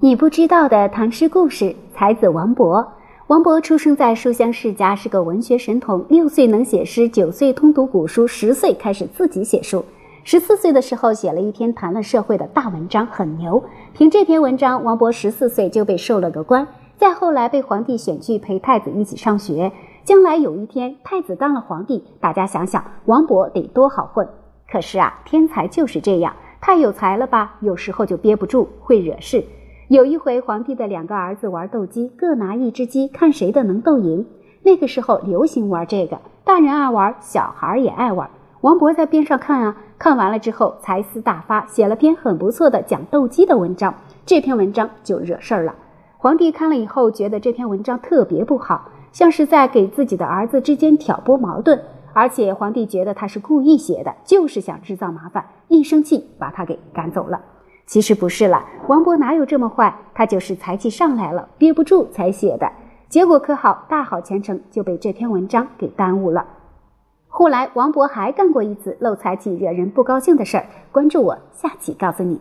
你不知道的唐诗故事：才子王勃。王勃出生在书香世家，是个文学神童。六岁能写诗，九岁通读古书，十岁开始自己写书。十四岁的时候，写了一篇谈论社会的大文章，很牛。凭这篇文章，王勃十四岁就被授了个官。再后来，被皇帝选去陪太子一起上学。将来有一天，太子当了皇帝，大家想想，王勃得多好混。可是啊，天才就是这样，太有才了吧，有时候就憋不住，会惹事。有一回，皇帝的两个儿子玩斗鸡，各拿一只鸡，看谁的能斗赢。那个时候流行玩这个，大人爱玩，小孩也爱玩。王勃在边上看啊，看完了之后才思大发，写了篇很不错的讲斗鸡的文章。这篇文章就惹事儿了。皇帝看了以后，觉得这篇文章特别不好，像是在给自己的儿子之间挑拨矛盾。而且皇帝觉得他是故意写的，就是想制造麻烦，一生气把他给赶走了。其实不是了，王勃哪有这么坏？他就是才气上来了，憋不住才写的。结果可好，大好前程就被这篇文章给耽误了。后来，王勃还干过一次漏财气、惹人不高兴的事儿。关注我，下期告诉你。